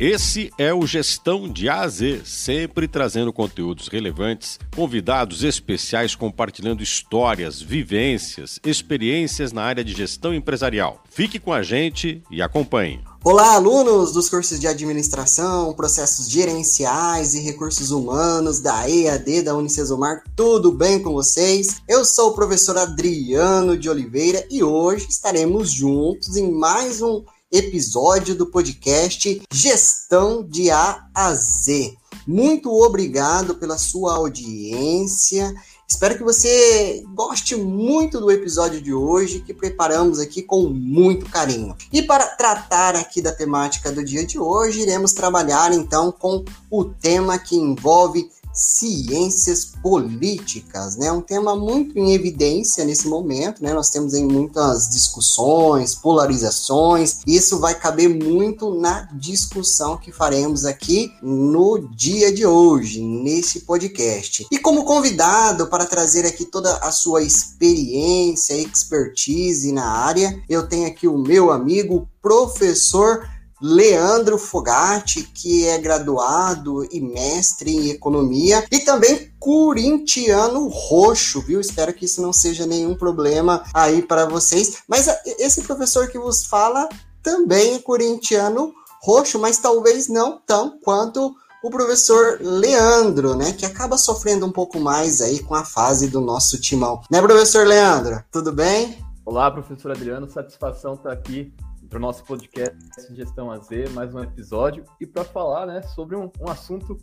Esse é o Gestão de A a Z, sempre trazendo conteúdos relevantes, convidados especiais compartilhando histórias, vivências, experiências na área de gestão empresarial. Fique com a gente e acompanhe. Olá, alunos dos cursos de administração, processos gerenciais e recursos humanos da EAD da Unicesumar, tudo bem com vocês? Eu sou o professor Adriano de Oliveira e hoje estaremos juntos em mais um episódio do podcast Gestão de A a Z. Muito obrigado pela sua audiência. Espero que você goste muito do episódio de hoje, que preparamos aqui com muito carinho. E para tratar aqui da temática do dia de hoje, iremos trabalhar então com o tema que envolve ciências políticas, né? Um tema muito em evidência nesse momento, né? Nós temos em muitas discussões, polarizações. Isso vai caber muito na discussão que faremos aqui no dia de hoje, nesse podcast. E como convidado para trazer aqui toda a sua experiência, expertise na área, eu tenho aqui o meu amigo professor Leandro Fogatti, que é graduado e mestre em economia, e também corintiano roxo, viu? Espero que isso não seja nenhum problema aí para vocês. Mas esse professor que vos fala também é corintiano roxo, mas talvez não tão quanto o professor Leandro, né, que acaba sofrendo um pouco mais aí com a fase do nosso timão. Né, professor Leandro? Tudo bem? Olá, professor Adriano, satisfação estar aqui para o nosso podcast Gestão AZ, mais um episódio, e para falar né, sobre um, um assunto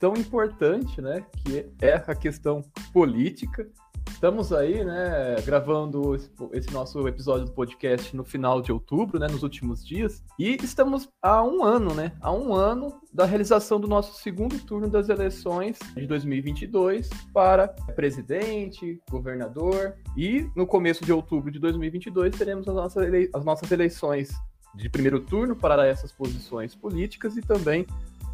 tão importante, né, que é a questão política Estamos aí, né, gravando esse nosso episódio do podcast no final de outubro, né, nos últimos dias, e estamos há um ano, né, há um ano da realização do nosso segundo turno das eleições de 2022 para presidente, governador, e no começo de outubro de 2022 teremos as nossas, ele... as nossas eleições de primeiro turno para essas posições políticas e também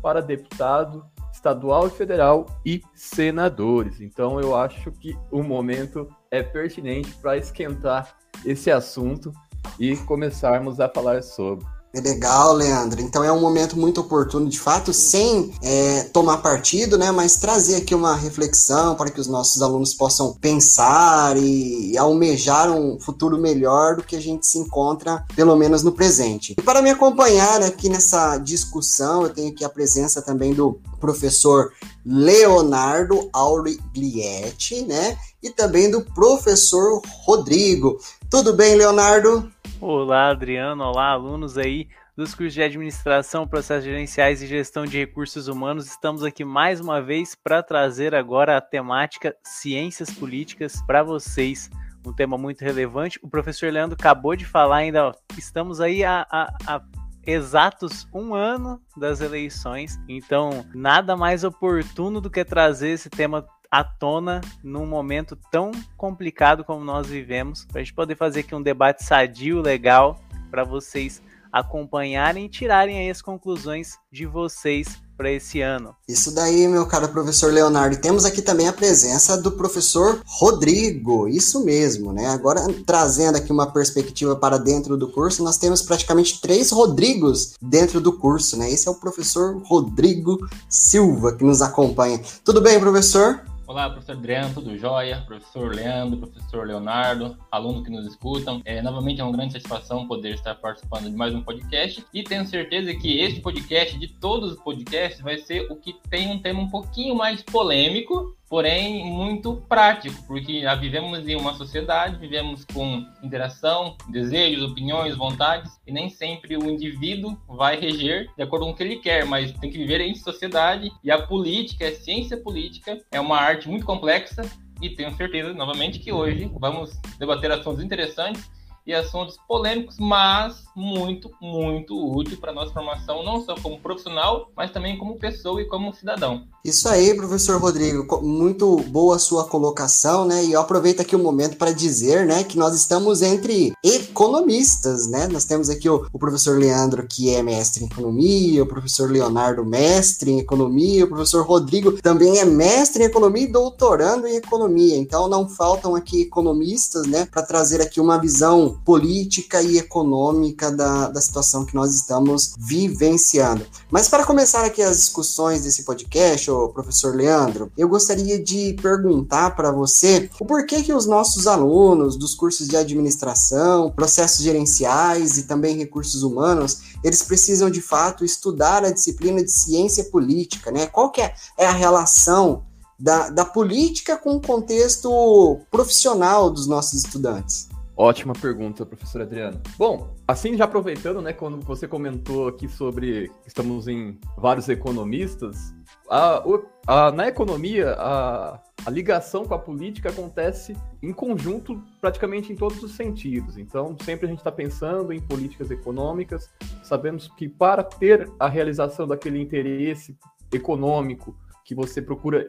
para deputado, estadual e federal e senadores. Então eu acho que o momento é pertinente para esquentar esse assunto e começarmos a falar sobre. É legal, Leandro. Então é um momento muito oportuno, de fato, sem é, tomar partido, né? Mas trazer aqui uma reflexão para que os nossos alunos possam pensar e, e almejar um futuro melhor do que a gente se encontra, pelo menos no presente. E para me acompanhar aqui nessa discussão, eu tenho aqui a presença também do professor Leonardo Auriglietti, né? E também do professor Rodrigo. Tudo bem, Leonardo? Olá, Adriano. Olá, alunos aí dos cursos de Administração, Processos Gerenciais e Gestão de Recursos Humanos. Estamos aqui mais uma vez para trazer agora a temática Ciências Políticas para vocês. Um tema muito relevante. O professor Leandro acabou de falar ainda, ó, estamos aí a, a, a exatos um ano das eleições. Então, nada mais oportuno do que trazer esse tema à tona num momento tão complicado como nós vivemos, para a gente poder fazer aqui um debate sadio, legal, para vocês acompanharem e tirarem aí as conclusões de vocês para esse ano. Isso daí, meu caro professor Leonardo. E temos aqui também a presença do professor Rodrigo. Isso mesmo, né? Agora, trazendo aqui uma perspectiva para dentro do curso, nós temos praticamente três Rodrigos dentro do curso, né? Esse é o professor Rodrigo Silva que nos acompanha. Tudo bem, professor? Olá, professor Adriano, tudo jóia? Professor Leandro, professor Leonardo, aluno que nos escutam. É, novamente é uma grande satisfação poder estar participando de mais um podcast e tenho certeza que este podcast, de todos os podcasts, vai ser o que tem um tema um pouquinho mais polêmico, porém muito prático, porque vivemos em uma sociedade, vivemos com interação, desejos, opiniões, vontades, e nem sempre o indivíduo vai reger de acordo com o que ele quer, mas tem que viver em sociedade, e a política, a ciência política, é uma arte muito complexa, e tenho certeza, novamente, que hoje vamos debater assuntos interessantes e assuntos polêmicos, mas muito, muito útil para nossa formação, não só como profissional, mas também como pessoa e como cidadão. Isso aí, professor Rodrigo, muito boa sua colocação, né? E eu aproveito aqui o um momento para dizer, né, que nós estamos entre economistas, né? Nós temos aqui o, o, professor Leandro, que é mestre em economia, o professor Leonardo, mestre em economia, o professor Rodrigo também é mestre em economia e doutorando em economia. Então não faltam aqui economistas, né, para trazer aqui uma visão política e econômica da, da situação que nós estamos vivenciando. Mas para começar aqui as discussões desse podcast, ô professor Leandro, eu gostaria de perguntar para você o porquê que os nossos alunos dos cursos de administração, processos gerenciais e também recursos humanos, eles precisam de fato estudar a disciplina de ciência política, né? Qual que é, é a relação da, da política com o contexto profissional dos nossos estudantes? Ótima pergunta, professor Adriano. Bom, assim já aproveitando, né, quando você comentou aqui sobre estamos em vários economistas, a, a, na economia a, a ligação com a política acontece em conjunto praticamente em todos os sentidos. Então, sempre a gente está pensando em políticas econômicas, sabemos que para ter a realização daquele interesse econômico que você procura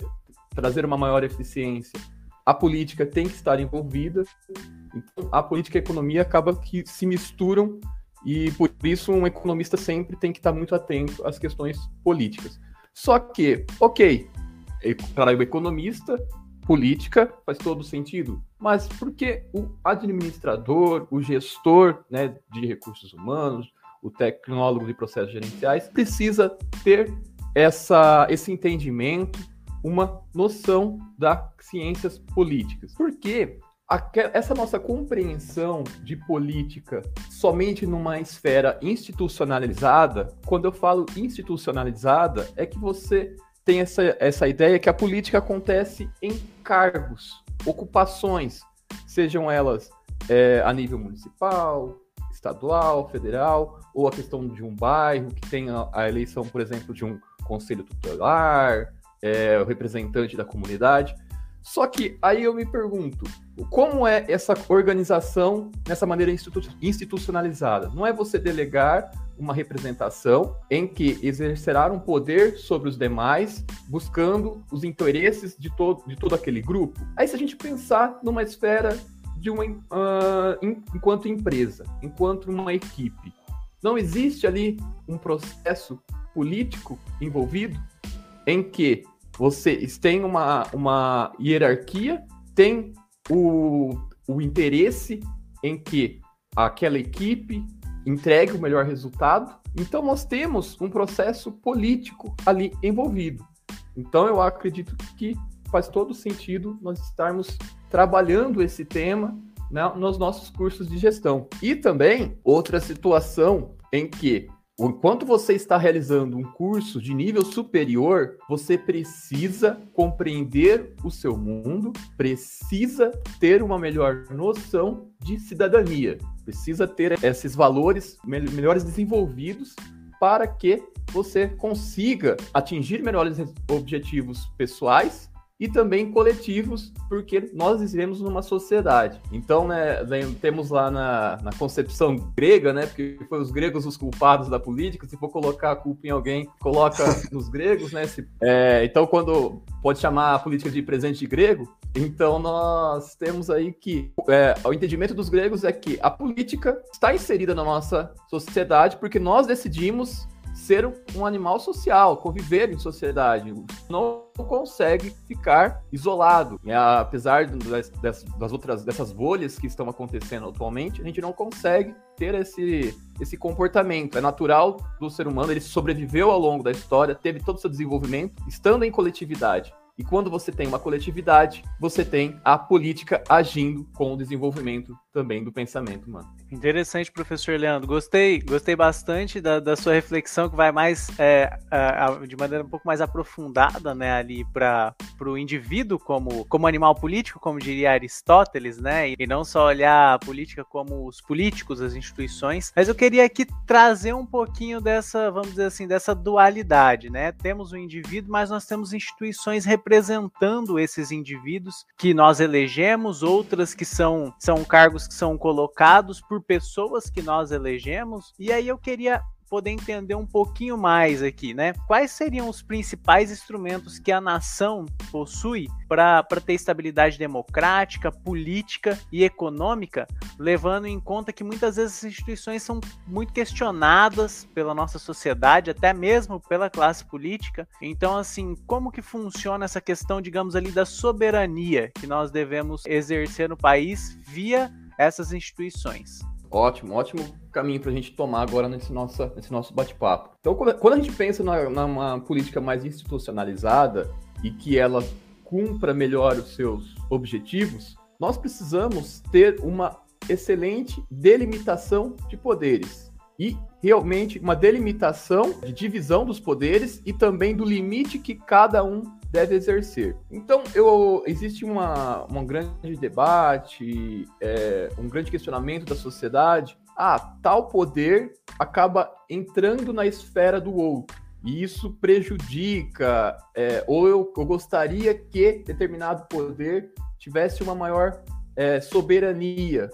trazer uma maior eficiência, a política tem que estar envolvida. Então, a política e a economia acabam que se misturam e por isso um economista sempre tem que estar muito atento às questões políticas. Só que, ok, para o economista, política faz todo sentido, mas por que o administrador, o gestor né, de recursos humanos, o tecnólogo de processos gerenciais precisa ter essa, esse entendimento uma noção das ciências políticas. Porque essa nossa compreensão de política somente numa esfera institucionalizada, quando eu falo institucionalizada, é que você tem essa, essa ideia que a política acontece em cargos, ocupações, sejam elas é, a nível municipal, estadual, federal, ou a questão de um bairro que tem a, a eleição, por exemplo, de um conselho tutelar, é, o representante da comunidade. Só que aí eu me pergunto, como é essa organização nessa maneira institu institucionalizada? Não é você delegar uma representação em que exercerá um poder sobre os demais, buscando os interesses de todo, de todo aquele grupo? Aí se a gente pensar numa esfera de uma uh, enquanto empresa, enquanto uma equipe, não existe ali um processo político envolvido em que vocês têm uma, uma hierarquia, tem o, o interesse em que aquela equipe entregue o melhor resultado. Então, nós temos um processo político ali envolvido. Então, eu acredito que faz todo sentido nós estarmos trabalhando esse tema né, nos nossos cursos de gestão. E também, outra situação em que Enquanto você está realizando um curso de nível superior, você precisa compreender o seu mundo, precisa ter uma melhor noção de cidadania, precisa ter esses valores melhores desenvolvidos para que você consiga atingir melhores objetivos pessoais e também coletivos, porque nós vivemos numa sociedade. Então, né, temos lá na, na concepção grega, né, porque foi os gregos os culpados da política, se for colocar a culpa em alguém, coloca nos gregos, né, se, é, então quando pode chamar a política de presente grego, então nós temos aí que é, o entendimento dos gregos é que a política está inserida na nossa sociedade porque nós decidimos ser um animal social, conviver em sociedade. Não consegue ficar isolado. E, apesar das, das, outras dessas bolhas que estão acontecendo atualmente, a gente não consegue ter esse, esse comportamento. É natural do ser humano, ele sobreviveu ao longo da história, teve todo o seu desenvolvimento estando em coletividade. E quando você tem uma coletividade, você tem a política agindo com o desenvolvimento também do pensamento humano. Interessante, professor Leandro. Gostei, gostei bastante da, da sua reflexão que vai mais é, de maneira um pouco mais aprofundada, né, ali para o indivíduo como, como animal político, como diria Aristóteles, né, e não só olhar a política como os políticos, as instituições. Mas eu queria aqui trazer um pouquinho dessa, vamos dizer assim, dessa dualidade, né? Temos o indivíduo, mas nós temos instituições representando esses indivíduos que nós elegemos, outras que são, são cargos que são colocados por pessoas que nós elegemos. E aí eu queria poder entender um pouquinho mais aqui, né? Quais seriam os principais instrumentos que a nação possui para ter estabilidade democrática, política e econômica levando em conta que muitas vezes essas instituições são muito questionadas pela nossa sociedade, até mesmo pela classe política. Então, assim, como que funciona essa questão, digamos ali, da soberania que nós devemos exercer no país via essas instituições? Ótimo, ótimo caminho para a gente tomar agora nesse, nossa, nesse nosso bate-papo. Então, quando a gente pensa numa política mais institucionalizada e que ela cumpra melhor os seus objetivos, nós precisamos ter uma excelente delimitação de poderes e realmente uma delimitação de divisão dos poderes e também do limite que cada um deve exercer. Então, eu, existe uma, um grande debate, é, um grande questionamento da sociedade. Ah, tal poder acaba entrando na esfera do outro. E isso prejudica, é, ou eu, eu, gostaria que determinado poder tivesse uma maior é, soberania,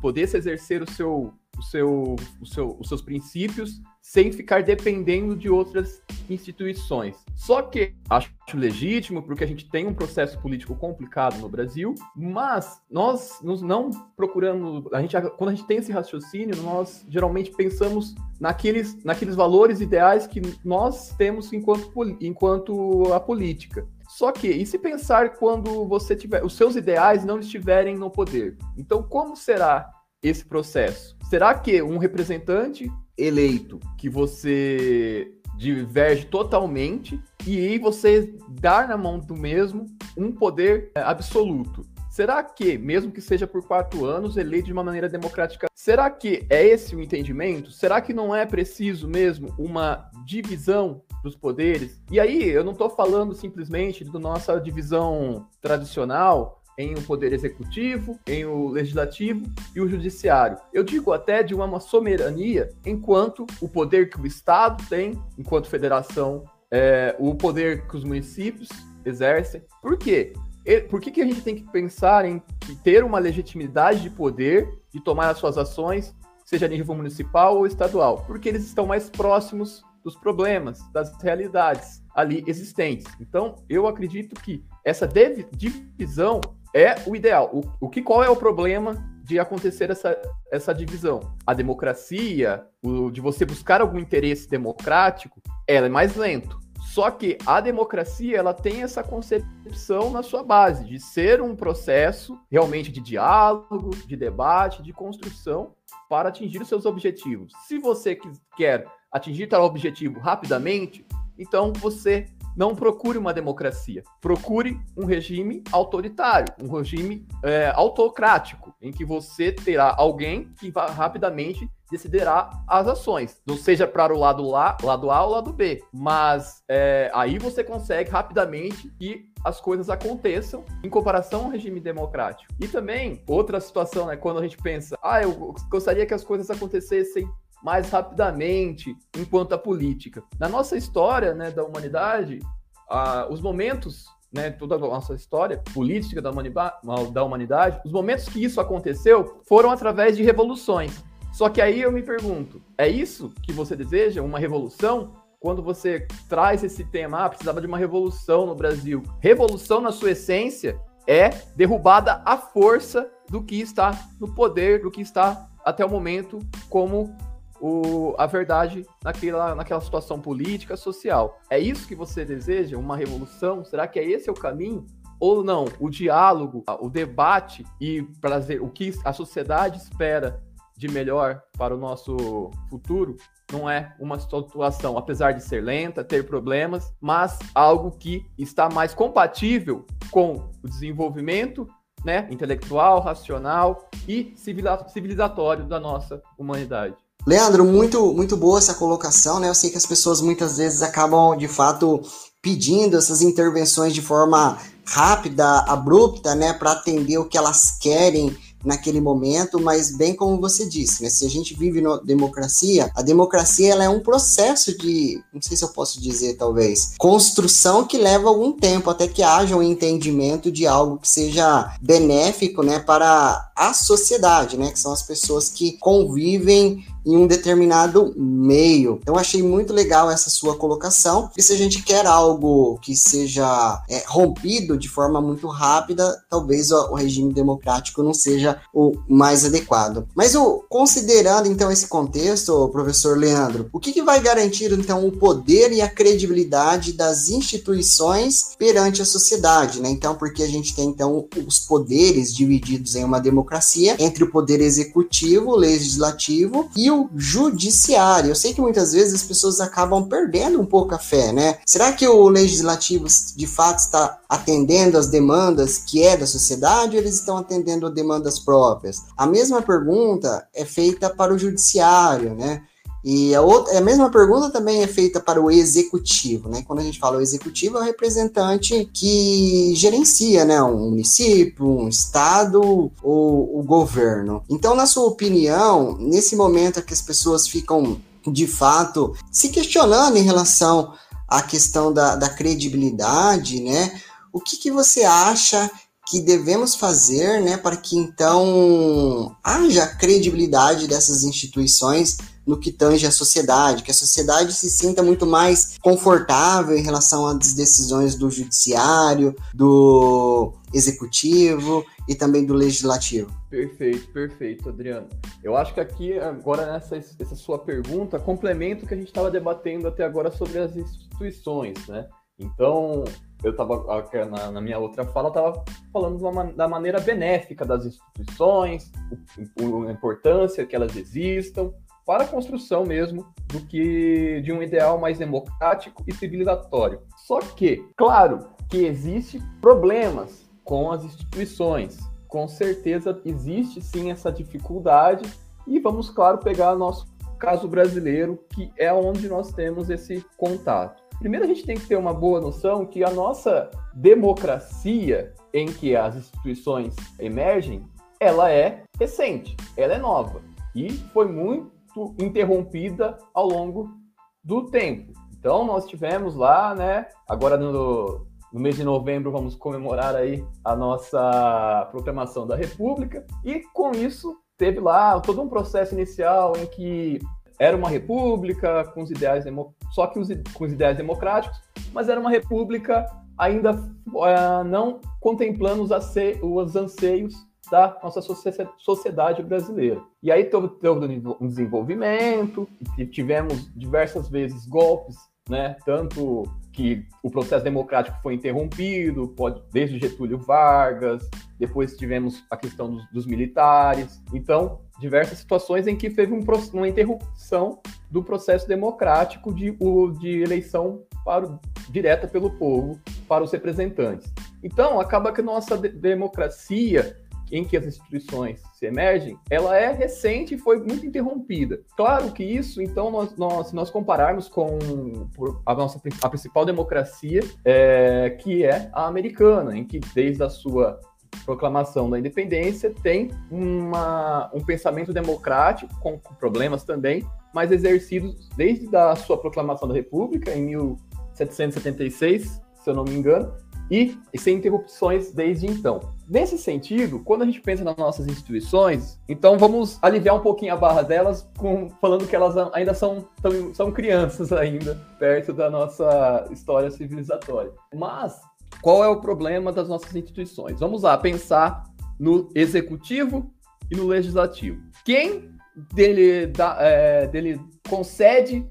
pudesse exercer o seu, o seu, o seu, os seus princípios sem ficar dependendo de outras instituições. Só que acho legítimo, porque a gente tem um processo político complicado no Brasil, mas nós não procuramos, a gente, quando a gente tem esse raciocínio, nós geralmente pensamos naqueles, naqueles valores ideais que nós temos enquanto, enquanto a política. Só que, e se pensar quando você tiver, os seus ideais não estiverem no poder? Então, como será esse processo? Será que um representante eleito que você diverge totalmente e aí você dar na mão do mesmo um poder é, absoluto? Será que, mesmo que seja por quatro anos, eleito de uma maneira democrática, será que é esse o entendimento? Será que não é preciso mesmo uma divisão dos poderes? E aí, eu não estou falando simplesmente da nossa divisão tradicional, em um poder executivo, em o um legislativo e o judiciário. Eu digo até de uma soberania, enquanto o poder que o Estado tem, enquanto federação, é, o poder que os municípios exercem. Por quê? Por que, que a gente tem que pensar em ter uma legitimidade de poder de tomar as suas ações, seja a nível municipal ou estadual? Porque eles estão mais próximos dos problemas, das realidades ali existentes. Então, eu acredito que essa divisão é o ideal. O, o que qual é o problema de acontecer essa, essa divisão? A democracia, o, de você buscar algum interesse democrático, ela é mais lento. Só que a democracia ela tem essa concepção na sua base de ser um processo realmente de diálogo, de debate, de construção para atingir os seus objetivos. Se você quer atingir tal objetivo rapidamente, então você não procure uma democracia, procure um regime autoritário, um regime é, autocrático, em que você terá alguém que vai rapidamente decidirá as ações, não seja para o lado, lá, lado A ou lado B, mas é, aí você consegue rapidamente que as coisas aconteçam em comparação ao regime democrático. E também, outra situação, né, quando a gente pensa, ah, eu gostaria que as coisas acontecesse mais rapidamente enquanto a política. Na nossa história né, da humanidade, ah, os momentos, né, toda a nossa história política da humanidade, da humanidade, os momentos que isso aconteceu foram através de revoluções. Só que aí eu me pergunto, é isso que você deseja? Uma revolução? Quando você traz esse tema, ah, precisava de uma revolução no Brasil. Revolução, na sua essência, é derrubada à força do que está no poder, do que está até o momento como o, a verdade naquela, naquela situação política, social. É isso que você deseja? Uma revolução? Será que é esse o caminho? Ou não? O diálogo, o debate e prazer, o que a sociedade espera de melhor para o nosso futuro não é uma situação, apesar de ser lenta, ter problemas, mas algo que está mais compatível com o desenvolvimento né, intelectual, racional e civilizatório da nossa humanidade. Leandro, muito, muito boa essa colocação, né? Eu sei que as pessoas muitas vezes acabam, de fato, pedindo essas intervenções de forma rápida, abrupta, né, para atender o que elas querem naquele momento, mas bem como você disse, né, se a gente vive na democracia, a democracia ela é um processo de, não sei se eu posso dizer talvez, construção que leva algum tempo até que haja um entendimento de algo que seja benéfico, né, para a sociedade, né, que são as pessoas que convivem em um determinado meio. Então achei muito legal essa sua colocação. E se a gente quer algo que seja é, rompido de forma muito rápida, talvez o, o, regime democrático não seja o mais adequado. Mas o, considerando então esse contexto, professor Leandro, o que, que vai garantir então o poder e a credibilidade das instituições perante a sociedade, né? Então, porque a gente tem então os poderes divididos em uma democracia entre o poder executivo, legislativo e o judiciário. Eu sei que muitas vezes as pessoas acabam perdendo um pouco a fé, né? Será que o legislativo de fato está atendendo às demandas que é da sociedade ou eles estão atendendo a demandas próprias? A mesma pergunta é feita para o judiciário, né? E a, outra, a mesma pergunta também é feita para o executivo, né? Quando a gente fala o executivo, é o representante que gerencia, né? Um município, um estado ou o governo. Então, na sua opinião, nesse momento que as pessoas ficam de fato se questionando em relação à questão da, da credibilidade, né? O que, que você acha que devemos fazer, né, para que então haja credibilidade dessas instituições no que tange a sociedade, que a sociedade se sinta muito mais confortável em relação às decisões do judiciário, do executivo e também do legislativo. Perfeito, perfeito, Adriano. Eu acho que aqui, agora, nessa essa sua pergunta, complementa o que a gente estava debatendo até agora sobre as instituições, né? Então, eu estava, na, na, minha outra fala, estava falando uma, da maneira benéfica das instituições, o, a importância que elas existam, para a construção mesmo do que de um ideal mais democrático e civilizatório. Só que, claro, que existe problemas com as instituições. Com certeza existe sim essa dificuldade e vamos, claro, pegar nosso caso brasileiro, que é onde nós temos esse contato. Primeiro, a gente tem que ter uma boa noção que a nossa democracia, em que as instituições emergem, ela é recente, ela é nova e foi muito interrompida ao longo do tempo. Então, nós tivemos lá, né, agora no, no mês de novembro vamos comemorar aí a nossa proclamação da República e com isso teve lá todo um processo inicial em que era uma república com os ideais só que os, com os ideais democráticos, mas era uma república ainda uh, não contemplando os, os anseios da nossa sociedade brasileira. E aí teve, um desenvolvimento, tivemos diversas vezes golpes, né? Tanto que o processo democrático foi interrompido, pode, desde Getúlio Vargas, depois tivemos a questão dos, dos militares. Então, diversas situações em que teve um, uma interrupção do processo democrático de, de eleição para, direta pelo povo para os representantes. Então, acaba que nossa de democracia em que as instituições se emergem, ela é recente e foi muito interrompida. Claro que isso, então, nós, nós se nós compararmos com a nossa a principal democracia, é, que é a americana, em que desde a sua proclamação da independência tem uma, um pensamento democrático, com, com problemas também, mas exercidos desde a sua proclamação da República, em 1776, se eu não me engano, e, sem interrupções desde então. Nesse sentido, quando a gente pensa nas nossas instituições, então vamos aliviar um pouquinho a barra delas, com, falando que elas ainda são, tão, são crianças ainda, perto da nossa história civilizatória. Mas qual é o problema das nossas instituições? Vamos lá pensar no executivo e no legislativo. Quem dele, dá, é, dele concede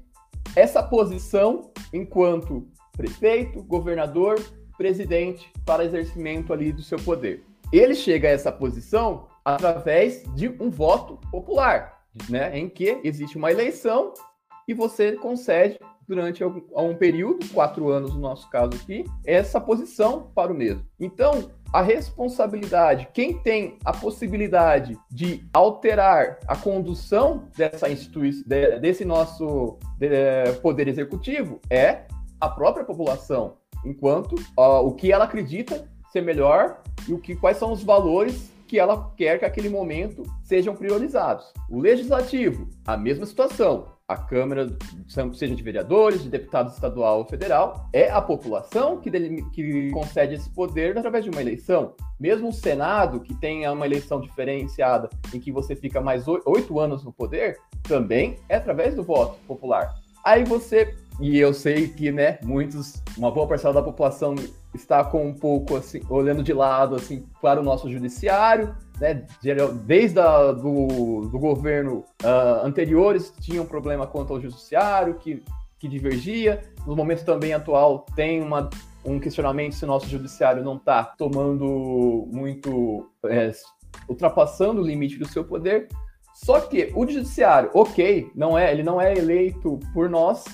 essa posição enquanto prefeito, governador, presidente para exercimento ali do seu poder. Ele chega a essa posição através de um voto popular, né, em que existe uma eleição e você concede durante um período, quatro anos no nosso caso aqui, essa posição para o mesmo. Então, a responsabilidade, quem tem a possibilidade de alterar a condução dessa instituição, desse nosso poder executivo, é a própria população enquanto o que ela acredita ser melhor e o que quais são os valores que ela quer que aquele momento sejam priorizados. O legislativo, a mesma situação. a Câmara, seja de vereadores, de deputados estadual ou federal, é a população que, que concede esse poder através de uma eleição. Mesmo o Senado, que tem uma eleição diferenciada em que você fica mais oito anos no poder, também é através do voto popular. Aí você, e eu sei que, né, muitos, uma boa parcela da população está com um pouco assim, olhando de lado assim para o nosso judiciário, né, desde a, do, do governo uh, anteriores tinham um problema quanto ao judiciário, que, que divergia. No momento também atual tem uma, um questionamento se o nosso judiciário não está tomando muito, é, ultrapassando o limite do seu poder. Só que o judiciário, ok, não é, ele não é eleito por nós,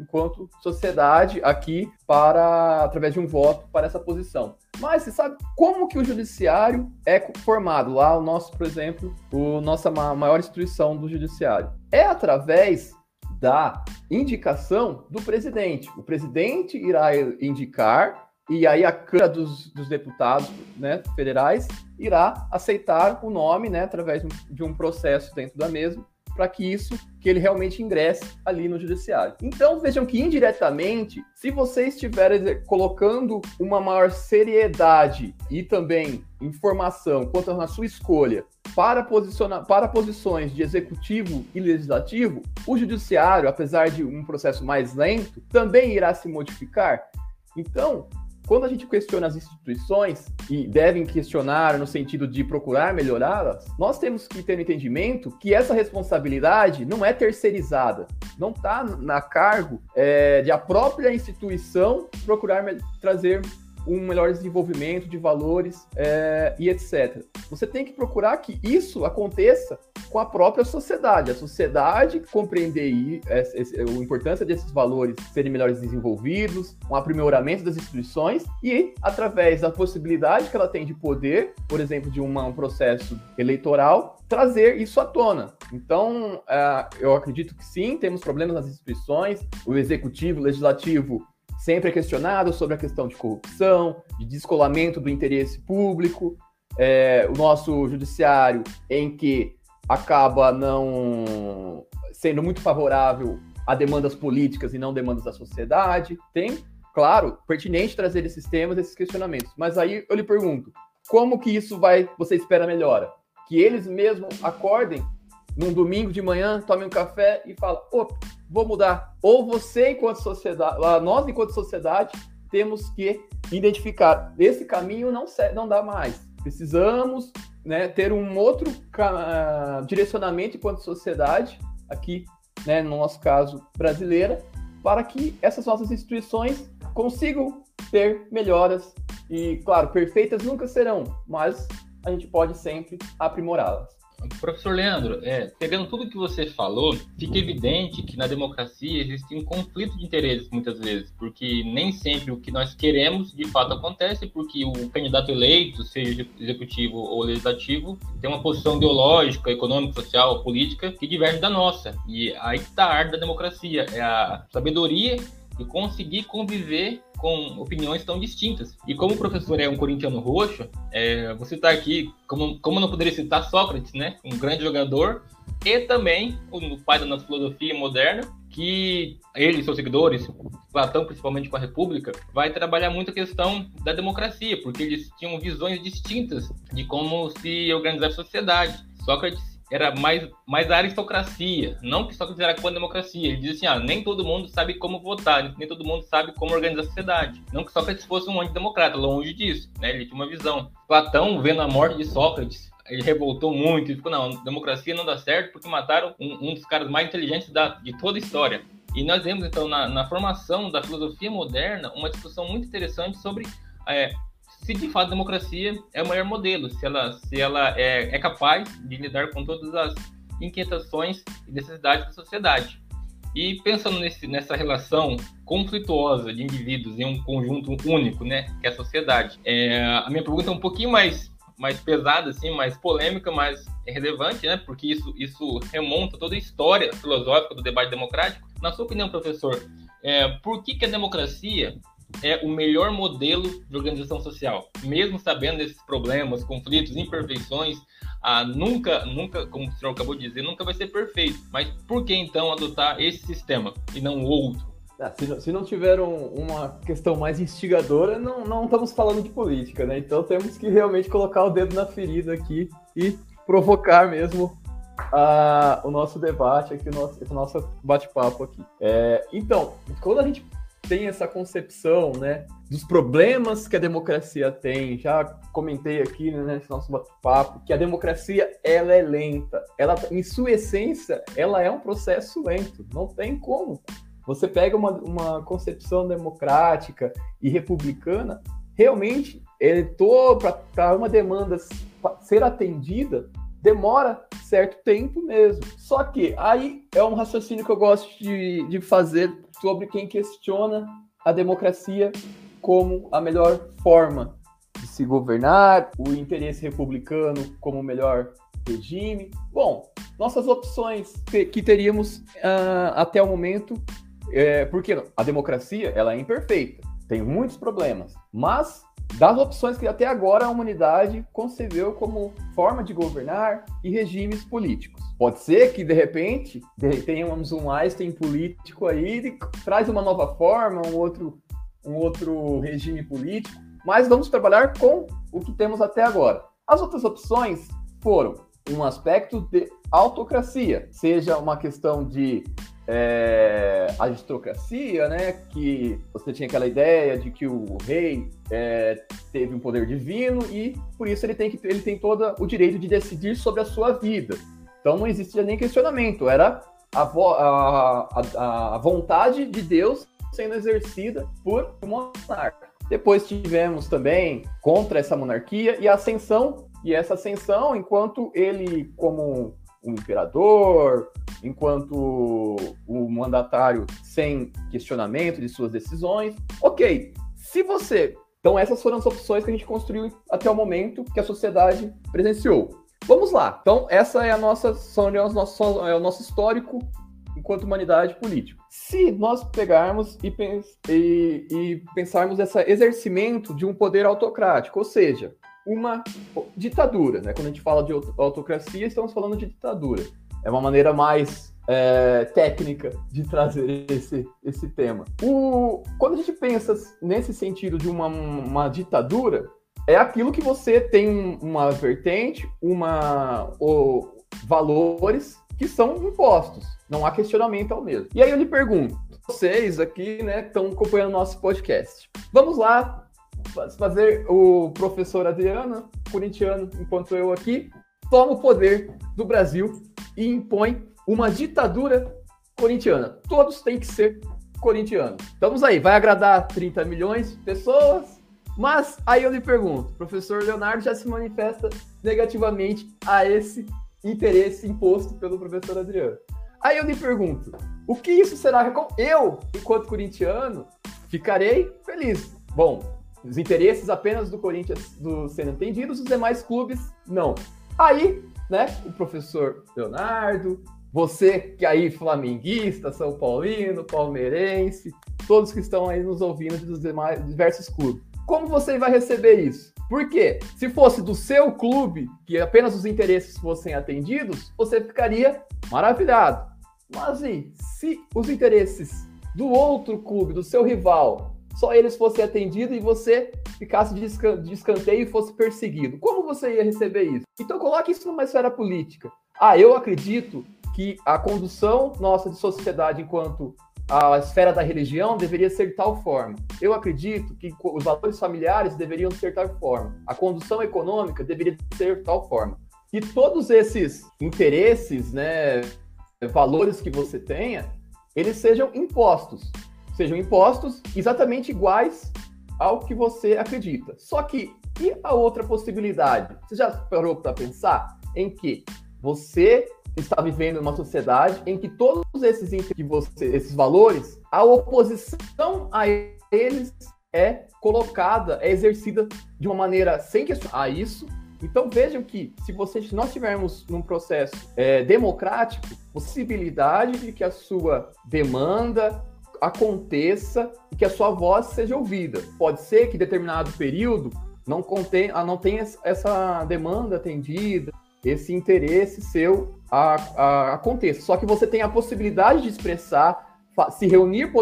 enquanto sociedade aqui para através de um voto para essa posição. Mas você sabe como que o judiciário é formado? Lá o nosso, por exemplo, o nossa maior instituição do judiciário é através da indicação do presidente. O presidente irá indicar e aí a Câmara dos, dos Deputados né, federais irá aceitar o nome, né, através de um processo dentro da mesma, para que isso, que ele realmente ingresse ali no judiciário. Então vejam que indiretamente, se você estiver colocando uma maior seriedade e também informação quanto à sua escolha para, posicionar, para posições de executivo e legislativo, o judiciário, apesar de um processo mais lento, também irá se modificar. Então, quando a gente questiona as instituições e devem questionar no sentido de procurar melhorá-las, nós temos que ter um entendimento que essa responsabilidade não é terceirizada, não está na cargo é, de a própria instituição procurar trazer um melhor desenvolvimento de valores é, e etc. Você tem que procurar que isso aconteça com a própria sociedade. A sociedade compreender a importância desses valores serem melhores desenvolvidos, um aprimoramento das instituições e, através da possibilidade que ela tem de poder, por exemplo, de uma, um processo eleitoral, trazer isso à tona. Então, uh, eu acredito que sim, temos problemas nas instituições, o executivo, o legislativo sempre é questionado sobre a questão de corrupção, de descolamento do interesse público, é, o nosso judiciário em que acaba não sendo muito favorável a demandas políticas e não demandas da sociedade. Tem, claro, pertinente trazer esses temas, esses questionamentos. Mas aí eu lhe pergunto, como que isso vai, você espera melhora? Que eles mesmos acordem num domingo de manhã, tomem um café e falem, opa, vou mudar. Ou você, enquanto sociedade, nós, enquanto sociedade, temos que identificar esse caminho não, não dá mais. Precisamos né, ter um outro uh, direcionamento enquanto sociedade, aqui, né, no nosso caso, brasileira, para que essas nossas instituições consigam ter melhoras. E, claro, perfeitas nunca serão, mas a gente pode sempre aprimorá-las. Professor Leandro, é, pegando tudo que você falou, fica evidente que na democracia existe um conflito de interesses muitas vezes, porque nem sempre o que nós queremos de fato acontece, porque o candidato eleito, seja executivo ou legislativo, tem uma posição ideológica, econômica, social, política que diverge da nossa. E aí está a arte da democracia, é a sabedoria e conseguir conviver com opiniões tão distintas. E como o professor é um corintiano roxo, é, você está aqui, como, como não poderia citar Sócrates, né? Um grande jogador, e também o pai da nossa filosofia moderna, que ele e seus seguidores, Platão principalmente com a República, vai trabalhar muito a questão da democracia, porque eles tinham visões distintas de como se organizar a sociedade. Sócrates era mais, mais a aristocracia, não que Sócrates era contra a democracia. Ele diz assim, ah, nem todo mundo sabe como votar, nem todo mundo sabe como organizar a sociedade. Não que Sócrates fosse um antidemocrata, longe disso, né? Ele tinha uma visão. Platão, vendo a morte de Sócrates, ele revoltou muito e ficou, não, democracia não dá certo porque mataram um, um dos caras mais inteligentes da, de toda a história. E nós vemos, então, na, na formação da filosofia moderna, uma discussão muito interessante sobre é, se de fato a democracia é o maior modelo, se ela, se ela é, é capaz de lidar com todas as inquietações e necessidades da sociedade. E pensando nesse, nessa relação conflituosa de indivíduos em um conjunto único, né, que é a sociedade, é, a minha pergunta é um pouquinho mais, mais pesada, assim, mais polêmica, mas é relevante, né, porque isso, isso remonta toda a história filosófica do debate democrático. Na sua opinião, professor, é, por que, que a democracia é o melhor modelo de organização social. Mesmo sabendo desses problemas, conflitos, imperfeições, ah, nunca, nunca, como o senhor acabou de dizer, nunca vai ser perfeito. Mas por que então adotar esse sistema e não outro? Ah, se, não, se não tiver um, uma questão mais instigadora, não, não estamos falando de política, né? Então temos que realmente colocar o dedo na ferida aqui e provocar mesmo a, o nosso debate aqui, o nosso, o nosso bate-papo aqui. É, então, quando a gente tem essa concepção, né, dos problemas que a democracia tem, já comentei aqui né, nesse nosso bate-papo, que a democracia ela é lenta, ela, em sua essência, ela é um processo lento, não tem como. Você pega uma, uma concepção democrática e republicana, realmente, para uma demanda ser atendida, demora certo tempo mesmo. Só que aí é um raciocínio que eu gosto de, de fazer sobre quem questiona a democracia como a melhor forma de se governar, o interesse republicano como o melhor regime. Bom, nossas opções que teríamos uh, até o momento, é, porque a democracia ela é imperfeita, tem muitos problemas, mas das opções que até agora a humanidade concebeu como forma de governar e regimes políticos. Pode ser que, de repente, tenhamos um Einstein político aí e traz uma nova forma, um outro, um outro regime político, mas vamos trabalhar com o que temos até agora. As outras opções foram um aspecto de autocracia, seja uma questão de é, aristocracia, né? Que você tinha aquela ideia de que o rei é, teve um poder divino e por isso ele tem que ele tem todo o direito de decidir sobre a sua vida. Então não existia nem questionamento, era a, a, a, a vontade de Deus sendo exercida por um monarca. Depois tivemos também contra essa monarquia e a ascensão, e essa ascensão, enquanto ele, como um imperador, enquanto o mandatário sem questionamento de suas decisões. Ok, se você. Então, essas foram as opções que a gente construiu até o momento que a sociedade presenciou. Vamos lá. Então, essa é a nossa, são o é o nosso histórico enquanto humanidade política. Se nós pegarmos e, pens e, e pensarmos esse exercimento de um poder autocrático, ou seja, uma ditadura, né? Quando a gente fala de autocracia, estamos falando de ditadura. É uma maneira mais é, técnica de trazer esse, esse tema. O, quando a gente pensa nesse sentido de uma, uma ditadura, é aquilo que você tem uma vertente, uma, valores que são impostos. Não há questionamento ao mesmo. E aí eu lhe pergunto, vocês aqui, né, estão acompanhando nosso podcast. Vamos lá fazer o professor Adriano, corintiano, enquanto eu aqui, toma o poder do Brasil e impõe uma ditadura corintiana. Todos têm que ser corintianos. Estamos aí, vai agradar 30 milhões de pessoas, mas aí eu lhe pergunto, professor Leonardo já se manifesta negativamente a esse interesse imposto pelo professor Adriano. Aí eu lhe pergunto, o que isso será? Eu, enquanto corintiano, ficarei feliz. Bom, os interesses apenas do Corinthians do sendo entendidos, os demais clubes não. Aí, né, o professor Leonardo, você que aí flamenguista, São Paulino, palmeirense, todos que estão aí nos ouvindo dos demais diversos clubes. Como você vai receber isso? Porque se fosse do seu clube, que apenas os interesses fossem atendidos, você ficaria maravilhado. Mas e se os interesses do outro clube, do seu rival, só eles fossem atendidos e você ficasse de escanteio e fosse perseguido. Como você ia receber isso? Então coloque isso numa esfera política. Ah, eu acredito que a condução nossa de sociedade enquanto a esfera da religião deveria ser de tal forma. Eu acredito que os valores familiares deveriam ser de tal forma. A condução econômica deveria ser de tal forma. E todos esses interesses, né, valores que você tenha, eles sejam impostos sejam impostos exatamente iguais ao que você acredita. Só que e a outra possibilidade? Você já parou para pensar em que você está vivendo uma sociedade em que todos esses que você, esses valores, a oposição a eles é colocada, é exercida de uma maneira sem questionar isso. Então vejam que se você, se nós tivermos num processo é, democrático, possibilidade de que a sua demanda, aconteça e que a sua voz seja ouvida. Pode ser que determinado período não contém, ah, não tenha essa demanda atendida, esse interesse seu a, a, aconteça. Só que você tem a possibilidade de expressar, se reunir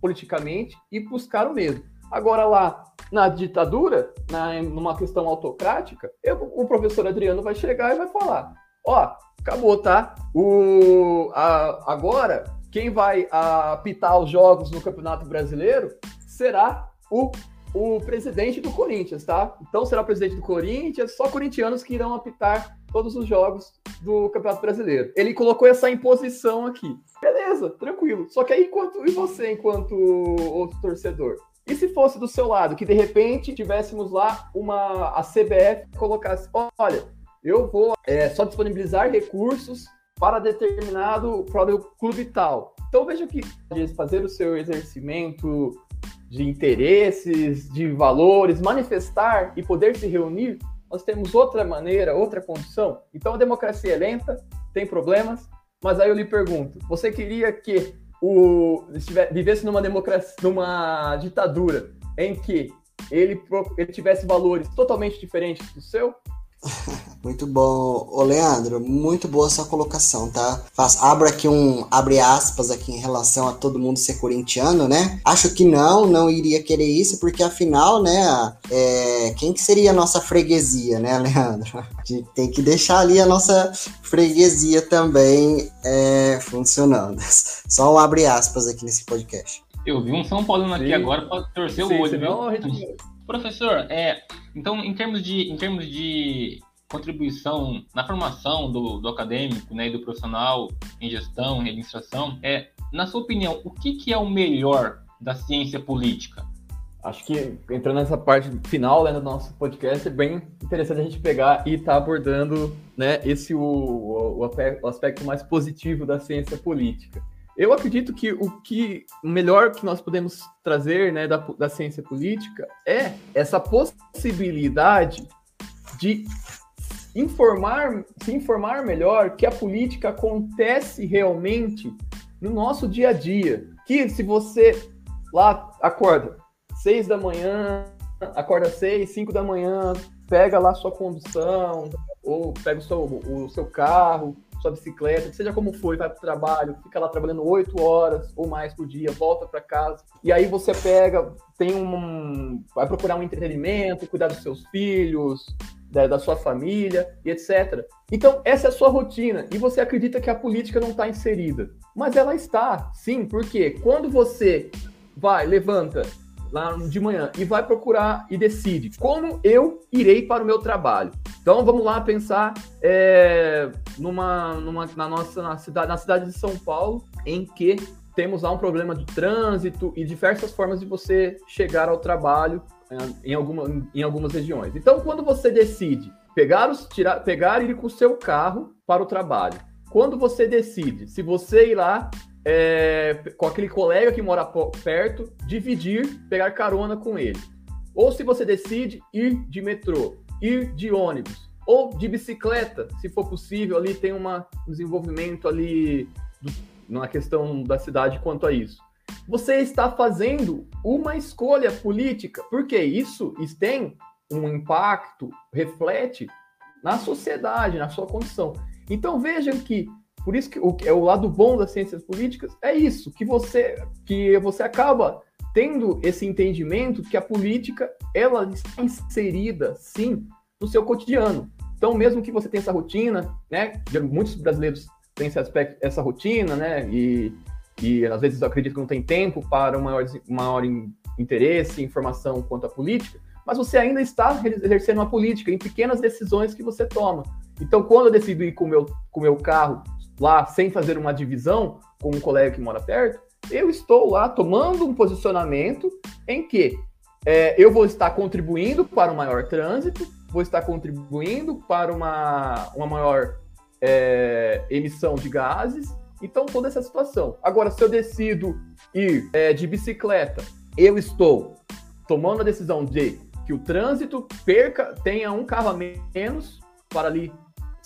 politicamente e buscar o mesmo. Agora lá na ditadura, na, numa questão autocrática, eu, o professor Adriano vai chegar e vai falar: ó, acabou, tá? O, a, agora, quem vai apitar os jogos no Campeonato Brasileiro será o, o presidente do Corinthians, tá? Então será o presidente do Corinthians, só corintianos que irão apitar todos os jogos do Campeonato Brasileiro. Ele colocou essa imposição aqui. Beleza, tranquilo. Só que aí, enquanto, e você, enquanto outro torcedor? E se fosse do seu lado, que de repente tivéssemos lá uma a CBF colocasse, olha, eu vou é, só disponibilizar recursos para determinado para o clube tal. Então veja que fazer o seu exercimento de interesses, de valores, manifestar e poder se reunir, nós temos outra maneira, outra condição. Então a democracia é lenta, tem problemas, mas aí eu lhe pergunto: você queria que o vivesse numa democracia, numa ditadura em que ele, ele tivesse valores totalmente diferentes do seu? Muito bom. Ô Leandro, muito boa sua colocação, tá? Faz, abro aqui um abre aspas aqui em relação a todo mundo ser corintiano, né? Acho que não, não iria querer isso, porque afinal, né, é, quem que seria a nossa freguesia, né, Leandro? A gente tem que deixar ali a nossa freguesia também é, funcionando. Só um abre aspas aqui nesse podcast. Eu vi um São Paulo aqui agora para torcer Sim, o olho, viu? Professor, é, então em termos de, em termos de contribuição na formação do, do acadêmico né, e do profissional em gestão, em administração, é, na sua opinião, o que, que é o melhor da ciência política? Acho que entrando nessa parte final né, do nosso podcast, é bem interessante a gente pegar e estar tá abordando né, esse o, o, o aspecto mais positivo da ciência política. Eu acredito que o que melhor que nós podemos trazer né, da, da ciência política é essa possibilidade de informar, se informar melhor que a política acontece realmente no nosso dia a dia. Que se você lá acorda seis da manhã, acorda seis, cinco da manhã, pega lá sua condução, ou pega o seu, o seu carro, sua bicicleta, seja como for, vai para o trabalho, fica lá trabalhando oito horas ou mais por dia, volta para casa, e aí você pega, tem um, vai procurar um entretenimento, cuidar dos seus filhos, da, da, sua família e etc. Então, essa é a sua rotina e você acredita que a política não está inserida. Mas ela está, sim, porque quando você vai, levanta lá de manhã e vai procurar e decide como eu irei para o meu trabalho. Então vamos lá pensar é, numa, numa, na nossa na cidade, na cidade de São Paulo, em que temos lá um problema de trânsito e diversas formas de você chegar ao trabalho é, em, alguma, em algumas regiões. Então, quando você decide pegar, os, tirar, pegar e ir com o seu carro para o trabalho, quando você decide se você ir lá é, com aquele colega que mora perto, dividir, pegar carona com ele. Ou se você decide ir de metrô, ir de ônibus, ou de bicicleta, se for possível, ali tem uma, um desenvolvimento ali do, na questão da cidade quanto a isso você está fazendo uma escolha política, porque isso tem um impacto, reflete na sociedade, na sua condição. Então vejam que por isso que o, é o lado bom das ciências políticas é isso, que você que você acaba tendo esse entendimento que a política ela está inserida sim no seu cotidiano. Então mesmo que você tenha essa rotina, né, muitos brasileiros têm esse aspecto, essa rotina, né, e e às vezes acredito que não tem tempo para um maior, maior interesse, informação quanto à política, mas você ainda está exercendo uma política em pequenas decisões que você toma. Então, quando eu decido ir com o meu, com meu carro lá sem fazer uma divisão com um colega que mora perto, eu estou lá tomando um posicionamento em que é, eu vou estar contribuindo para um maior trânsito, vou estar contribuindo para uma, uma maior é, emissão de gases então, toda essa situação. Agora, se eu decido ir é, de bicicleta, eu estou tomando a decisão de que o trânsito perca, tenha um carro a menos para ali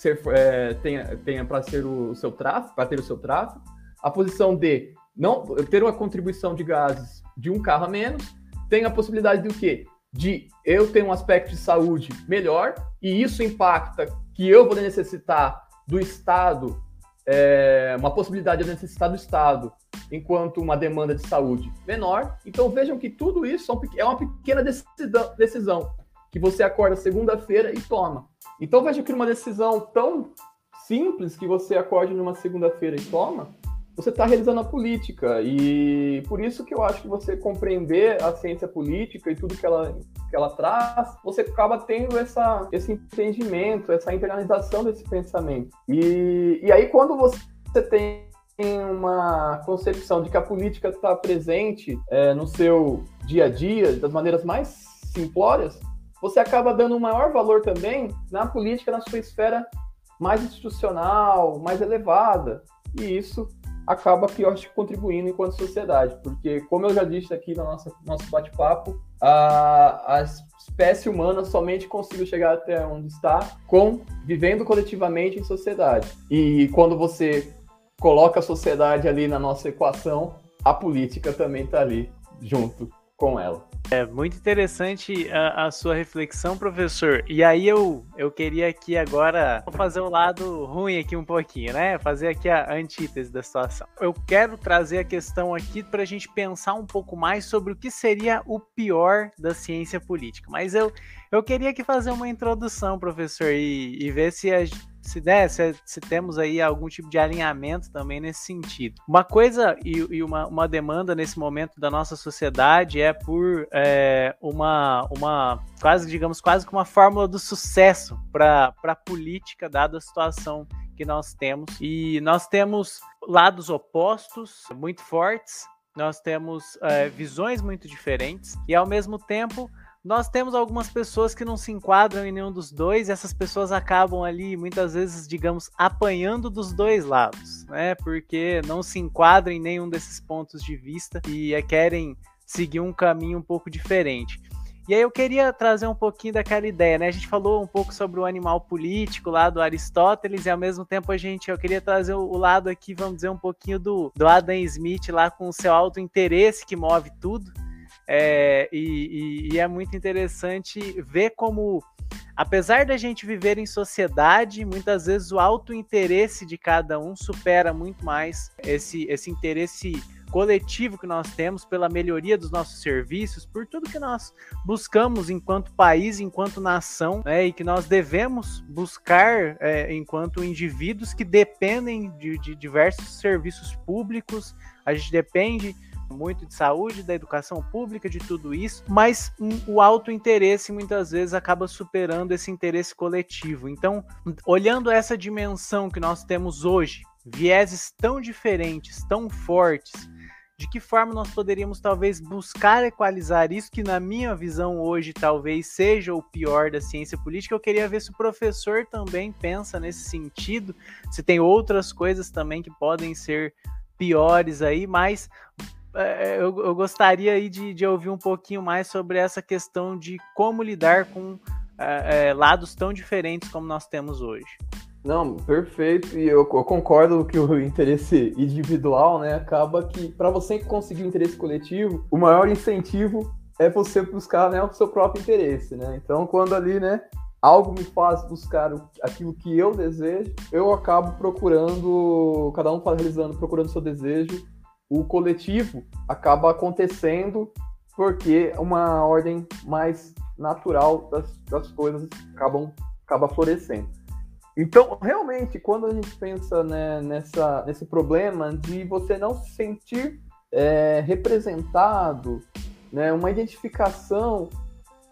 ser, é, tenha, tenha para ser o seu tráfego, para ter o seu tráfego. A posição de não ter uma contribuição de gases de um carro a menos, tem a possibilidade do quê? De eu ter um aspecto de saúde melhor, e isso impacta que eu vou necessitar do Estado, é, uma possibilidade de necessitar do Estado, enquanto uma demanda de saúde menor. Então vejam que tudo isso é uma pequena decisão que você acorda segunda-feira e toma. Então veja que uma decisão tão simples que você acorde numa segunda-feira e toma, você está realizando a política. E por isso que eu acho que você compreender a ciência política e tudo que ela, que ela traz, você acaba tendo essa, esse entendimento, essa internalização desse pensamento. E, e aí, quando você tem uma concepção de que a política está presente é, no seu dia a dia, das maneiras mais simplórias, você acaba dando um maior valor também na política, na sua esfera mais institucional, mais elevada. E isso acaba eu acho contribuindo enquanto sociedade, porque como eu já disse aqui no nosso, nosso bate-papo, a, a espécie humana somente conseguiu chegar até onde está com vivendo coletivamente em sociedade. E quando você coloca a sociedade ali na nossa equação, a política também está ali junto com ela. É muito interessante a, a, sua reflexão, professor. E aí eu, eu queria aqui agora fazer o lado ruim aqui um pouquinho, né? Fazer aqui a antítese da situação. Eu quero trazer a questão aqui para a gente pensar um pouco mais sobre o que seria o pior da ciência política. Mas eu, eu queria aqui fazer uma introdução, professor, e, e ver se a se der, se, se, temos aí algum tipo de alinhamento também nesse sentido. Uma coisa e, e uma, uma, demanda nesse momento da nossa sociedade é por é, uma, uma quase, digamos, quase que uma fórmula do sucesso para a política, dada a situação que nós temos. E nós temos lados opostos muito fortes, nós temos é, visões muito diferentes, e ao mesmo tempo nós temos algumas pessoas que não se enquadram em nenhum dos dois, e essas pessoas acabam ali, muitas vezes, digamos, apanhando dos dois lados, né? Porque não se enquadram em nenhum desses pontos de vista e querem seguir um caminho um pouco diferente. E aí eu queria trazer um pouquinho daquela ideia, né? A gente falou um pouco sobre o animal político lá do Aristóteles e ao mesmo tempo a gente, eu queria trazer o, lado aqui, vamos dizer, um pouquinho do, do Adam Smith lá com o seu alto interesse que move tudo. É, e, e, e é muito interessante ver como, apesar da gente viver em sociedade, muitas vezes o alto interesse de cada um supera muito mais esse, esse interesse coletivo que nós temos pela melhoria dos nossos serviços, por tudo que nós buscamos enquanto país, enquanto nação, né, e que nós devemos buscar é, enquanto indivíduos que dependem de, de diversos serviços públicos, a gente depende muito de saúde, da educação pública, de tudo isso, mas o alto interesse muitas vezes acaba superando esse interesse coletivo. Então, olhando essa dimensão que nós temos hoje, vieses tão diferentes, tão fortes, de que forma nós poderíamos talvez buscar equalizar isso, que na minha visão hoje talvez seja o pior da ciência política. Eu queria ver se o professor também pensa nesse sentido, se tem outras coisas também que podem ser piores aí, mas eu, eu, gostaria aí de, de, ouvir um pouquinho mais sobre essa questão de como lidar com é, é, lados tão diferentes como nós temos hoje. Não, perfeito. E eu, eu concordo que o interesse individual, né, acaba que para você conseguir o interesse coletivo, o maior incentivo é você buscar né, o seu próprio interesse, né? Então, quando ali, né, algo me faz buscar aquilo que eu desejo, eu acabo procurando, cada um realizando, procurando o seu desejo o coletivo acaba acontecendo porque uma ordem mais natural das, das coisas acabam acaba florescendo. Então, realmente, quando a gente pensa né, nessa, nesse problema de você não se sentir é, representado, né, uma identificação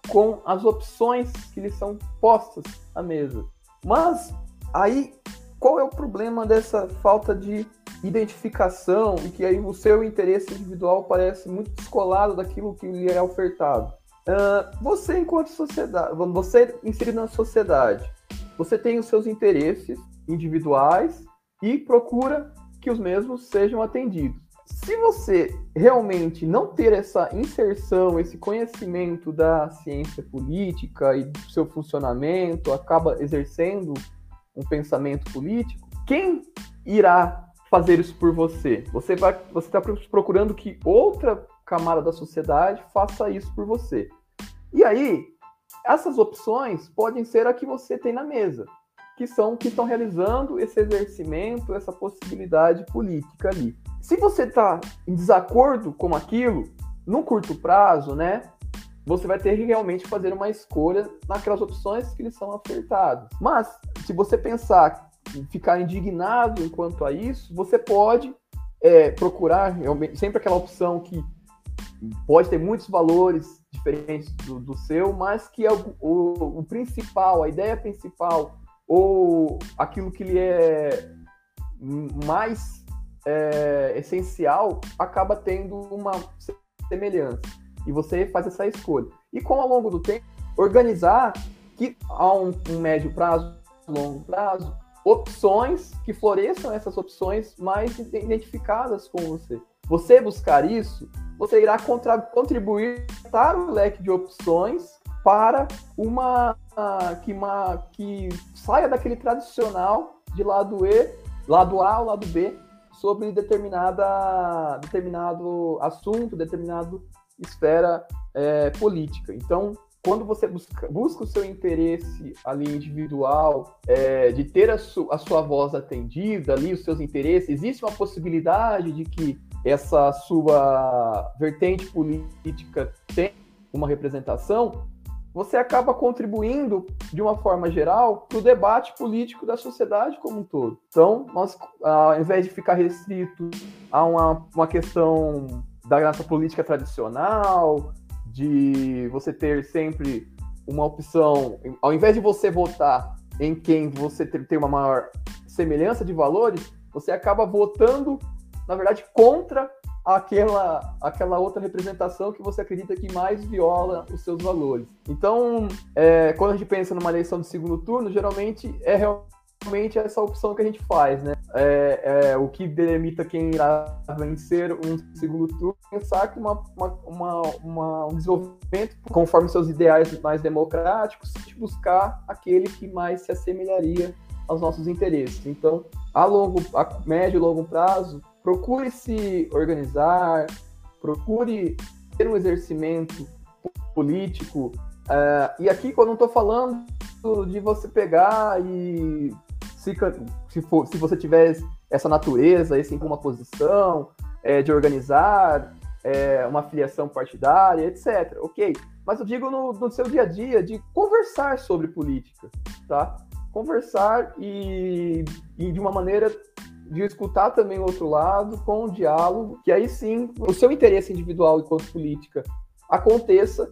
com as opções que lhe são postas à mesa. Mas aí, qual é o problema dessa falta de identificação e que aí o seu interesse individual parece muito descolado daquilo que lhe é ofertado. Uh, você, enquanto sociedade, você inserido na sociedade, você tem os seus interesses individuais e procura que os mesmos sejam atendidos. Se você realmente não ter essa inserção, esse conhecimento da ciência política e do seu funcionamento, acaba exercendo um pensamento político, quem irá fazer isso por você. Você vai, você está procurando que outra camada da sociedade faça isso por você. E aí, essas opções podem ser a que você tem na mesa, que são que estão realizando esse exercimento, essa possibilidade política ali. Se você está em desacordo com aquilo, no curto prazo, né, você vai ter que realmente fazer uma escolha naquelas opções que lhe são ofertadas. Mas, se você pensar ficar indignado enquanto a isso, você pode é, procurar sempre aquela opção que pode ter muitos valores diferentes do, do seu, mas que é o, o, o, principal, a ideia principal, ou aquilo que lhe é mais é, essencial, acaba tendo uma semelhança. E você faz essa escolha. E com ao longo do tempo, organizar que a um, um médio prazo, longo prazo, opções que floresçam essas opções mais identificadas com você. Você buscar isso, você irá contribuir para o leque de opções para uma que, uma que saia daquele tradicional de lado E, lado A ou lado B sobre determinada determinado assunto, determinado esfera é, política. Então, quando você busca, busca o seu interesse ali individual, é, de ter a, su, a sua voz atendida ali, os seus interesses, existe uma possibilidade de que essa sua vertente política tenha uma representação, você acaba contribuindo, de uma forma geral, para o debate político da sociedade como um todo. Então, nós, ao invés de ficar restrito a uma, uma questão da nossa política tradicional, de você ter sempre uma opção, ao invés de você votar em quem você tem uma maior semelhança de valores, você acaba votando, na verdade, contra aquela, aquela outra representação que você acredita que mais viola os seus valores. Então, é, quando a gente pensa numa eleição de segundo turno, geralmente é realmente essa opção que a gente faz, né? É, é, o que delimita quem irá vencer um segundo turno, pensar que uma, uma, uma, um desenvolvimento conforme seus ideais mais democráticos, de buscar aquele que mais se assemelharia aos nossos interesses. Então, a longo, a médio e longo prazo, procure se organizar, procure ter um exercimento político. Uh, e aqui, quando eu não estou falando de você pegar e se, se, for, se você tiver essa natureza, esse uma posição é, de organizar é, uma filiação partidária, etc. Ok, mas eu digo no, no, seu dia a dia de conversar sobre política, tá? Conversar e, e de uma maneira de escutar também o outro lado com o diálogo, que aí sim o seu interesse individual enquanto política aconteça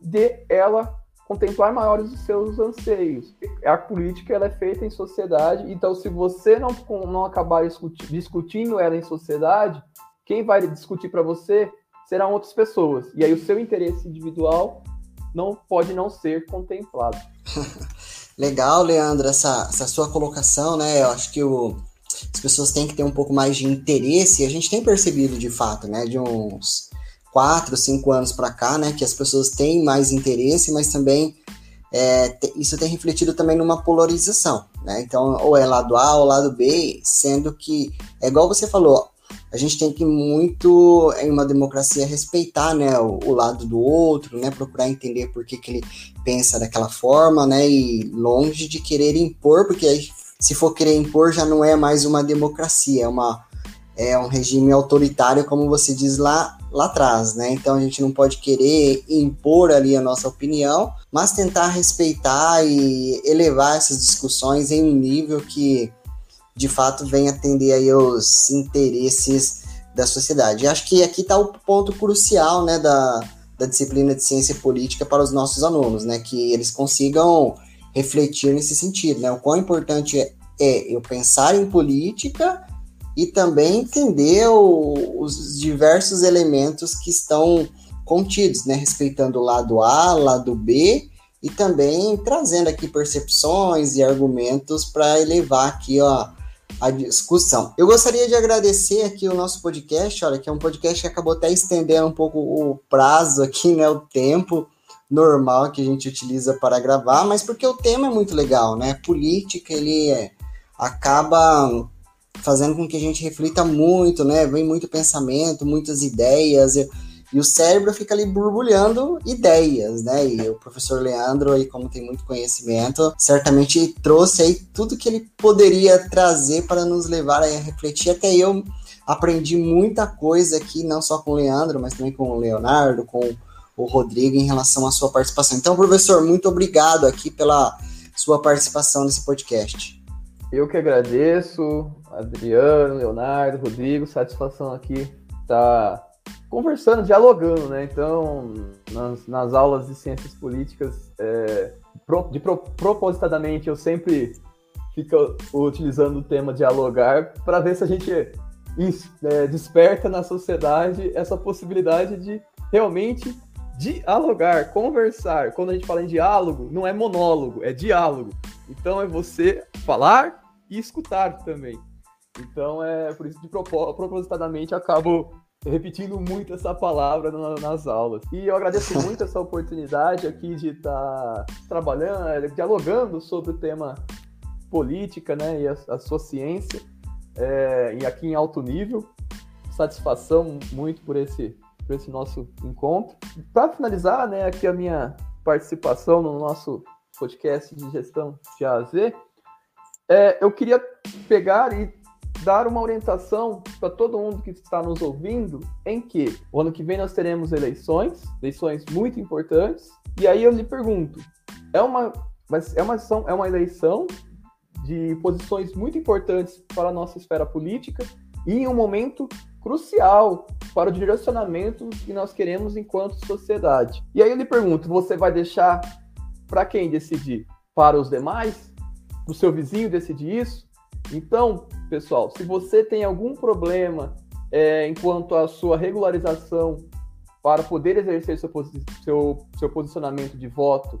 de ela contemplar maiores os seus anseios. A política ela é feita em sociedade, então se você não, não acabar discutindo ela em sociedade, quem vai discutir para você serão outras pessoas. E aí o seu interesse individual não pode não ser contemplado. Legal, Leandro, essa, essa sua colocação, né? Eu acho que o, as pessoas têm que ter um pouco mais de interesse, e a gente tem percebido de fato, né? De uns quatro, cinco anos para cá, né, que as pessoas têm mais interesse, mas também é, isso tem refletido também numa polarização, né? Então, ou é lado A ou lado B, sendo que é igual você falou, a gente tem que muito em uma democracia respeitar, né, o, o lado do outro, né, procurar entender por que, que ele pensa daquela forma, né, e longe de querer impor, porque aí, se for querer impor já não é mais uma democracia, é uma é um regime autoritário, como você diz lá, lá atrás, né? Então a gente não pode querer impor ali a nossa opinião, mas tentar respeitar e elevar essas discussões em um nível que de fato venha atender aí os interesses da sociedade. E acho que aqui está o ponto crucial, né, da, da disciplina de ciência política para os nossos alunos, né, que eles consigam refletir nesse sentido, né? O quão importante é, é eu pensar em política e também entender o, os diversos elementos que estão contidos, né? Respeitando o lado A, lado B e também trazendo aqui percepções e argumentos para elevar aqui ó, a discussão. Eu gostaria de agradecer aqui o nosso podcast, olha, que é um podcast que acabou até estendendo um pouco o prazo aqui, né, o tempo normal que a gente utiliza para gravar, mas porque o tema é muito legal, né? Política, ele é, acaba fazendo com que a gente reflita muito, né? Vem muito pensamento, muitas ideias. E o cérebro fica ali borbulhando ideias, né? E o professor Leandro, aí, como tem muito conhecimento, certamente trouxe aí tudo que ele poderia trazer para nos levar a refletir. Até eu aprendi muita coisa aqui, não só com o Leandro, mas também com o Leonardo, com o Rodrigo, em relação à sua participação. Então, professor, muito obrigado aqui pela sua participação nesse podcast. Eu que agradeço, Adriano, Leonardo, Rodrigo, satisfação aqui estar tá conversando, dialogando, né? Então, nas, nas aulas de ciências políticas, é, pro, de pro, propositadamente, eu sempre fico utilizando o tema dialogar para ver se a gente é, desperta na sociedade essa possibilidade de realmente dialogar, conversar. Quando a gente fala em diálogo, não é monólogo, é diálogo. Então é você falar e escutar também. Então é por isso que propositadamente acabo repetindo muito essa palavra nas aulas. E eu agradeço muito essa oportunidade aqui de estar tá trabalhando, é, dialogando sobre o tema política, né, e a, a sua ciência, é, e aqui em alto nível. Satisfação muito por esse, por esse nosso encontro. Para finalizar, né, aqui a minha participação no nosso podcast de gestão de A a Z, é, eu queria pegar e dar uma orientação para todo mundo que está nos ouvindo em que o ano que vem nós teremos eleições, eleições muito importantes, e aí eu lhe pergunto, é uma, é uma, é uma eleição de posições muito importantes para a nossa esfera política e em um momento crucial para o direcionamento que nós queremos enquanto sociedade. E aí eu lhe pergunto, você vai deixar para quem decidir? Para os demais? Para o seu vizinho decidir isso? Então, pessoal, se você tem algum problema é, enquanto à sua regularização para poder exercer seu, seu, seu posicionamento de voto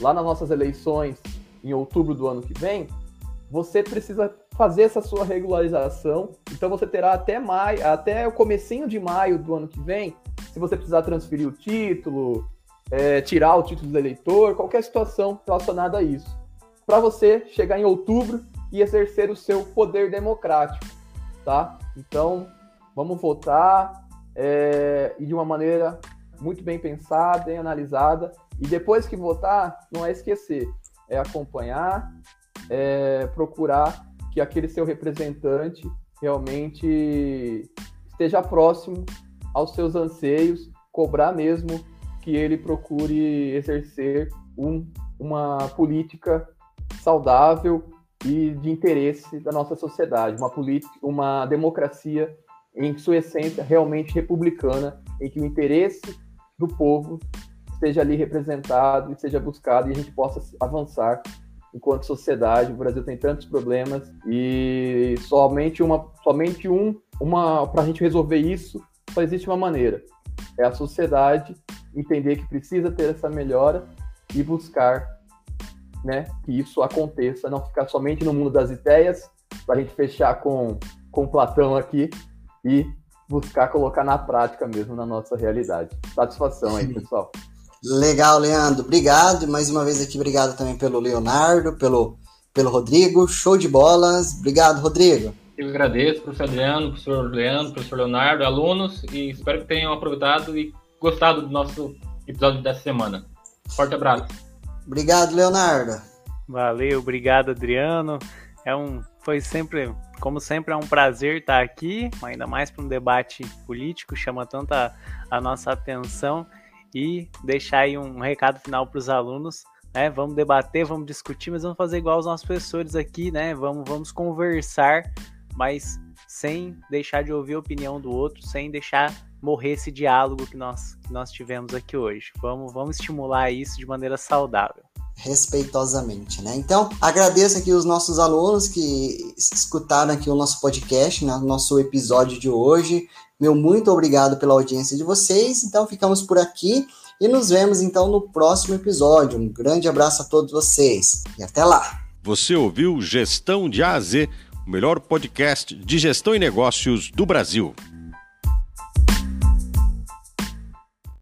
lá nas nossas eleições em outubro do ano que vem, você precisa fazer essa sua regularização. Então você terá até maio, até o comecinho de maio do ano que vem, se você precisar transferir o título, é, tirar o título do eleitor, qualquer situação relacionada a isso, para você chegar em outubro e exercer o seu poder democrático, tá? Então, vamos votar é, e de uma maneira muito bem pensada, bem analisada. E depois que votar, não é esquecer, é acompanhar, é procurar que aquele seu representante realmente esteja próximo aos seus anseios, cobrar mesmo que ele procure exercer um, uma política saudável e de interesse da nossa sociedade, uma política, uma democracia em sua essência realmente republicana, em que o interesse do povo esteja ali representado e seja buscado e a gente possa avançar enquanto sociedade. O Brasil tem tantos problemas e somente uma, somente um, uma para a gente resolver isso só existe uma maneira: é a sociedade entender que precisa ter essa melhora e buscar né, que isso aconteça, não ficar somente no mundo das ideias, para a gente fechar com, com Platão aqui e buscar colocar na prática mesmo na nossa realidade. Satisfação aí, pessoal. Legal, Leandro. Obrigado. Mais uma vez aqui, obrigado também pelo Leonardo, pelo, pelo Rodrigo. Show de bolas. Obrigado, Rodrigo. Eu agradeço, professor Adriano, professor Leandro, professor Leonardo, alunos, e espero que tenham aproveitado e gostado do nosso episódio dessa semana. Forte abraço. Obrigado, Leonardo. Valeu, obrigado, Adriano. É um, foi sempre, como sempre, é um prazer estar aqui, ainda mais para um debate político, chama tanta a nossa atenção e deixar aí um recado final para os alunos. Né? Vamos debater, vamos discutir, mas vamos fazer igual os nossos professores aqui, né? Vamos, vamos conversar, mas sem deixar de ouvir a opinião do outro, sem deixar morrer esse diálogo que nós, que nós tivemos aqui hoje. Vamos, vamos estimular isso de maneira saudável. Respeitosamente, né? Então, agradeço aqui os nossos alunos que escutaram aqui o nosso podcast, né? nosso episódio de hoje. Meu muito obrigado pela audiência de vocês. Então, ficamos por aqui e nos vemos então no próximo episódio. Um grande abraço a todos vocês e até lá. Você ouviu Gestão de A a Z, o melhor podcast de gestão e negócios do Brasil.